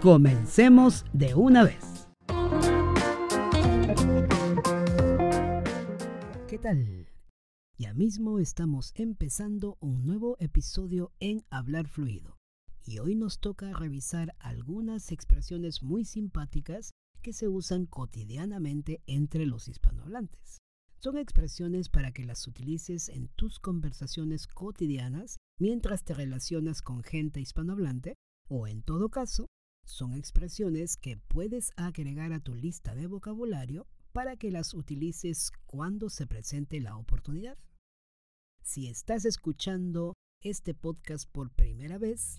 comencemos de una vez. ¿Qué tal? Ya mismo estamos empezando un nuevo episodio en Hablar Fluido. Y hoy nos toca revisar algunas expresiones muy simpáticas que se usan cotidianamente entre los hispanohablantes. Son expresiones para que las utilices en tus conversaciones cotidianas mientras te relacionas con gente hispanohablante o en todo caso, son expresiones que puedes agregar a tu lista de vocabulario para que las utilices cuando se presente la oportunidad. Si estás escuchando este podcast por primera vez,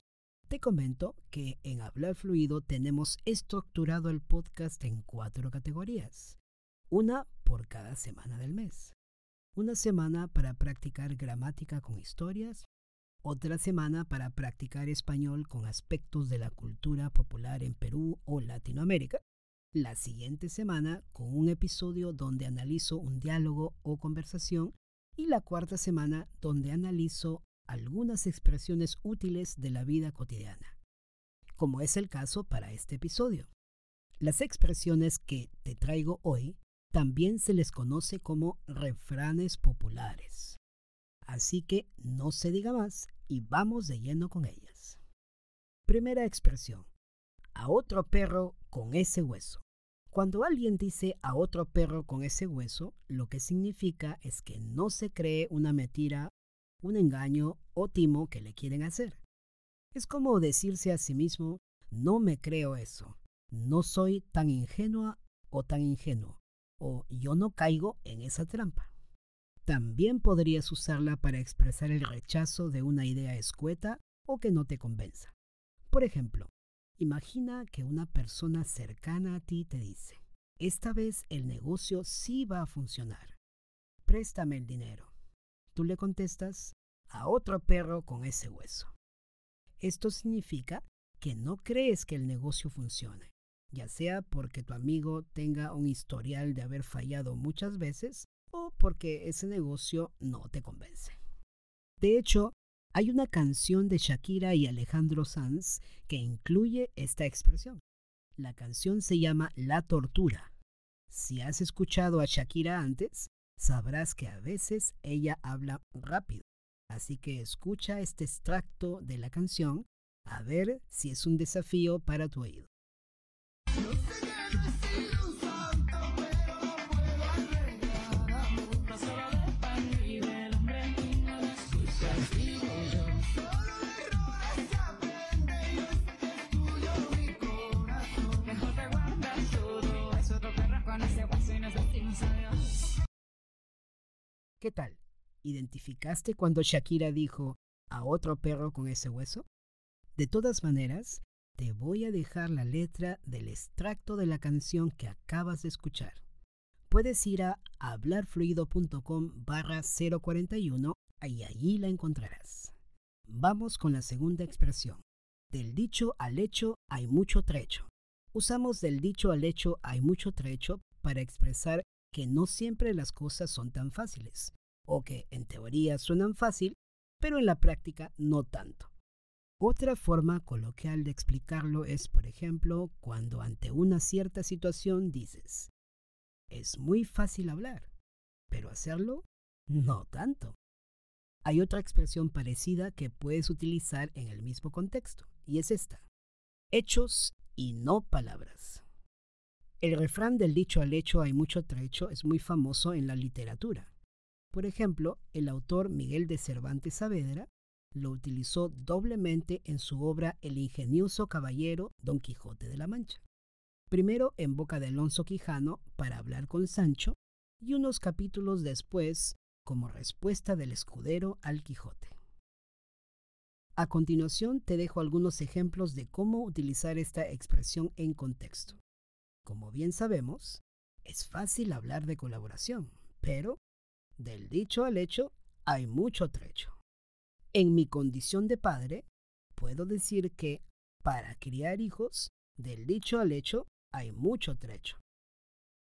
te comento que en Hablar Fluido tenemos estructurado el podcast en cuatro categorías, una por cada semana del mes. Una semana para practicar gramática con historias, otra semana para practicar español con aspectos de la cultura popular en Perú o Latinoamérica. La siguiente semana con un episodio donde analizo un diálogo o conversación. Y la cuarta semana donde analizo algunas expresiones útiles de la vida cotidiana, como es el caso para este episodio. Las expresiones que te traigo hoy también se les conoce como refranes populares. Así que no se diga más y vamos de lleno con ellas. Primera expresión. A otro perro con ese hueso. Cuando alguien dice a otro perro con ese hueso, lo que significa es que no se cree una mentira, un engaño o timo que le quieren hacer. Es como decirse a sí mismo, no me creo eso, no soy tan ingenua o tan ingenuo, o yo no caigo en esa trampa. También podrías usarla para expresar el rechazo de una idea escueta o que no te convenza. Por ejemplo, imagina que una persona cercana a ti te dice, esta vez el negocio sí va a funcionar. Préstame el dinero. Tú le contestas, a otro perro con ese hueso. Esto significa que no crees que el negocio funcione, ya sea porque tu amigo tenga un historial de haber fallado muchas veces o porque ese negocio no te convence. De hecho, hay una canción de Shakira y Alejandro Sanz que incluye esta expresión. La canción se llama La Tortura. Si has escuchado a Shakira antes, sabrás que a veces ella habla rápido. Así que escucha este extracto de la canción a ver si es un desafío para tu oído. ¿Qué tal? ¿Identificaste cuando Shakira dijo a otro perro con ese hueso? De todas maneras, te voy a dejar la letra del extracto de la canción que acabas de escuchar. Puedes ir a hablarfluido.com barra 041 y allí la encontrarás. Vamos con la segunda expresión. Del dicho al hecho hay mucho trecho. Usamos del dicho al hecho hay mucho trecho para expresar que no siempre las cosas son tan fáciles, o que en teoría suenan fácil, pero en la práctica no tanto. Otra forma coloquial de explicarlo es, por ejemplo, cuando ante una cierta situación dices, es muy fácil hablar, pero hacerlo no tanto. Hay otra expresión parecida que puedes utilizar en el mismo contexto, y es esta. Hechos y no palabras. El refrán del dicho al hecho hay mucho trecho es muy famoso en la literatura. Por ejemplo, el autor Miguel de Cervantes Saavedra lo utilizó doblemente en su obra El ingenioso caballero Don Quijote de la Mancha. Primero en boca de Alonso Quijano para hablar con Sancho y unos capítulos después como respuesta del escudero al Quijote. A continuación te dejo algunos ejemplos de cómo utilizar esta expresión en contexto. Como bien sabemos, es fácil hablar de colaboración, pero del dicho al hecho hay mucho trecho. En mi condición de padre, puedo decir que para criar hijos, del dicho al hecho hay mucho trecho.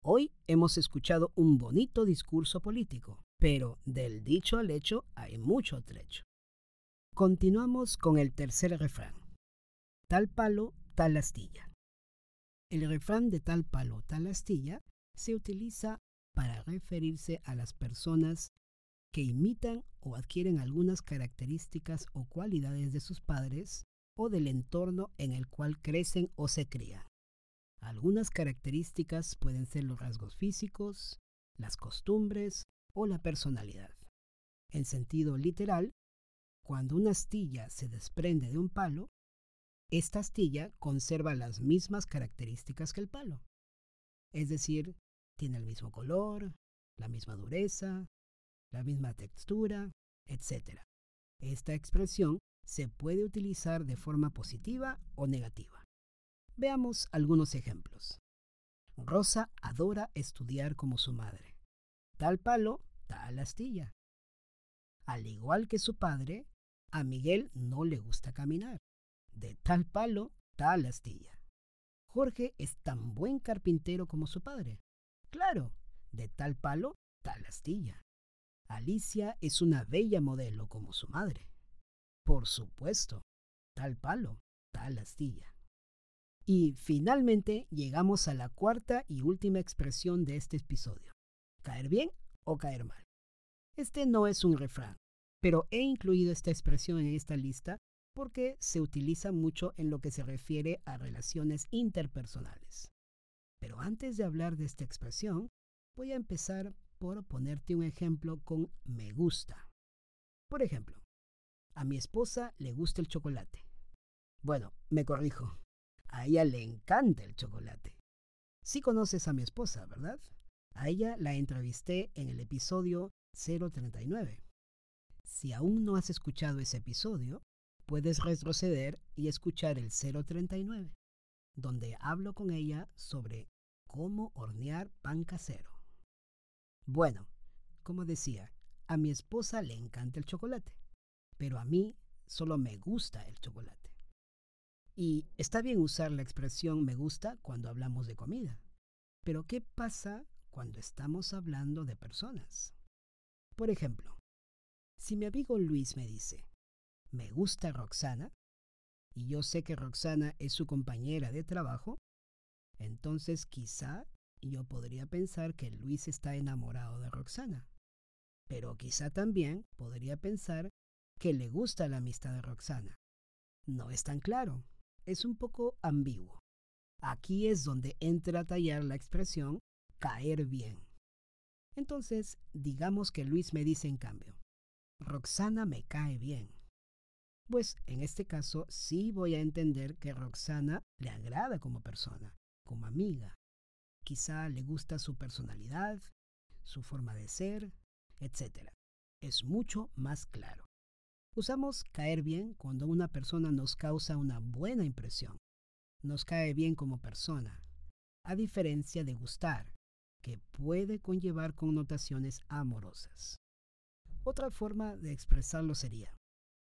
Hoy hemos escuchado un bonito discurso político, pero del dicho al hecho hay mucho trecho. Continuamos con el tercer refrán. Tal palo, tal astilla. El refrán de tal palo, tal astilla se utiliza para referirse a las personas que imitan o adquieren algunas características o cualidades de sus padres o del entorno en el cual crecen o se crían. Algunas características pueden ser los rasgos físicos, las costumbres o la personalidad. En sentido literal, cuando una astilla se desprende de un palo, esta astilla conserva las mismas características que el palo. Es decir, tiene el mismo color, la misma dureza, la misma textura, etc. Esta expresión se puede utilizar de forma positiva o negativa. Veamos algunos ejemplos. Rosa adora estudiar como su madre. Tal palo, tal astilla. Al igual que su padre, a Miguel no le gusta caminar. De tal palo, tal astilla. Jorge es tan buen carpintero como su padre. Claro, de tal palo, tal astilla. Alicia es una bella modelo como su madre. Por supuesto, tal palo, tal astilla. Y finalmente llegamos a la cuarta y última expresión de este episodio. Caer bien o caer mal. Este no es un refrán, pero he incluido esta expresión en esta lista porque se utiliza mucho en lo que se refiere a relaciones interpersonales. Pero antes de hablar de esta expresión, voy a empezar por ponerte un ejemplo con me gusta. Por ejemplo, a mi esposa le gusta el chocolate. Bueno, me corrijo, a ella le encanta el chocolate. Sí conoces a mi esposa, ¿verdad? A ella la entrevisté en el episodio 039. Si aún no has escuchado ese episodio, puedes retroceder y escuchar el 039, donde hablo con ella sobre cómo hornear pan casero. Bueno, como decía, a mi esposa le encanta el chocolate, pero a mí solo me gusta el chocolate. Y está bien usar la expresión me gusta cuando hablamos de comida. Pero ¿qué pasa cuando estamos hablando de personas? Por ejemplo, si mi amigo Luis me dice, me gusta Roxana, y yo sé que Roxana es su compañera de trabajo, entonces quizá yo podría pensar que Luis está enamorado de Roxana. Pero quizá también podría pensar que le gusta la amistad de Roxana. No es tan claro, es un poco ambiguo. Aquí es donde entra a tallar la expresión caer bien. Entonces, digamos que Luis me dice en cambio, Roxana me cae bien. Pues en este caso sí voy a entender que Roxana le agrada como persona, como amiga. Quizá le gusta su personalidad, su forma de ser, etc. Es mucho más claro. Usamos caer bien cuando una persona nos causa una buena impresión. Nos cae bien como persona, a diferencia de gustar, que puede conllevar connotaciones amorosas. Otra forma de expresarlo sería,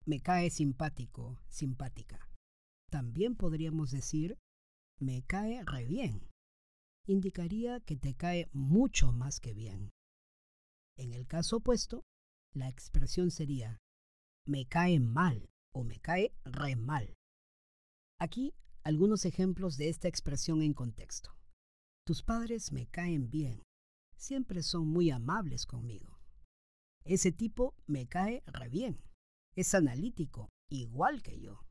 me cae simpático, simpática. También podríamos decir, me cae re bien. Indicaría que te cae mucho más que bien. En el caso opuesto, la expresión sería, me cae mal o me cae re mal. Aquí algunos ejemplos de esta expresión en contexto. Tus padres me caen bien, siempre son muy amables conmigo. Ese tipo me cae re bien, es analítico, igual que yo.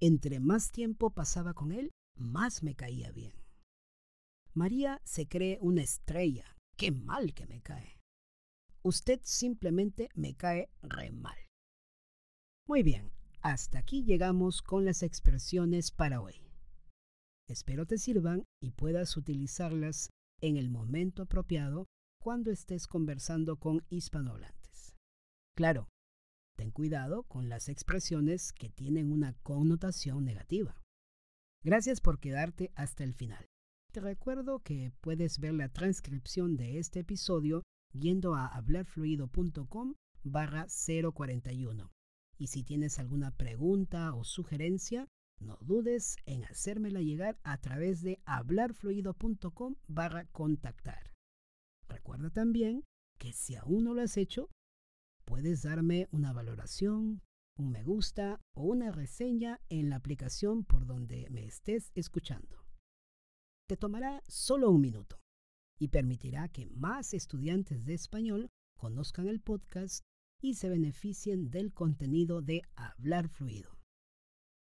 Entre más tiempo pasaba con él, más me caía bien. María se cree una estrella, qué mal que me cae. Usted simplemente me cae re mal. Muy bien, hasta aquí llegamos con las expresiones para hoy. Espero te sirvan y puedas utilizarlas en el momento apropiado cuando estés conversando con hispanohablantes. Claro, Ten cuidado con las expresiones que tienen una connotación negativa. Gracias por quedarte hasta el final. Te recuerdo que puedes ver la transcripción de este episodio yendo a hablarfluido.com barra 041. Y si tienes alguna pregunta o sugerencia, no dudes en hacérmela llegar a través de hablarfluido.com barra contactar. Recuerda también que si aún no lo has hecho, puedes darme una valoración, un me gusta o una reseña en la aplicación por donde me estés escuchando. Te tomará solo un minuto y permitirá que más estudiantes de español conozcan el podcast y se beneficien del contenido de Hablar Fluido.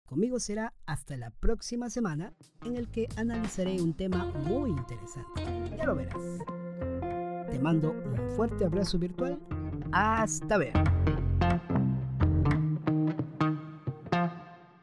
Conmigo será hasta la próxima semana en el que analizaré un tema muy interesante. Ya lo verás. Te mando un fuerte abrazo virtual. Hasta ver.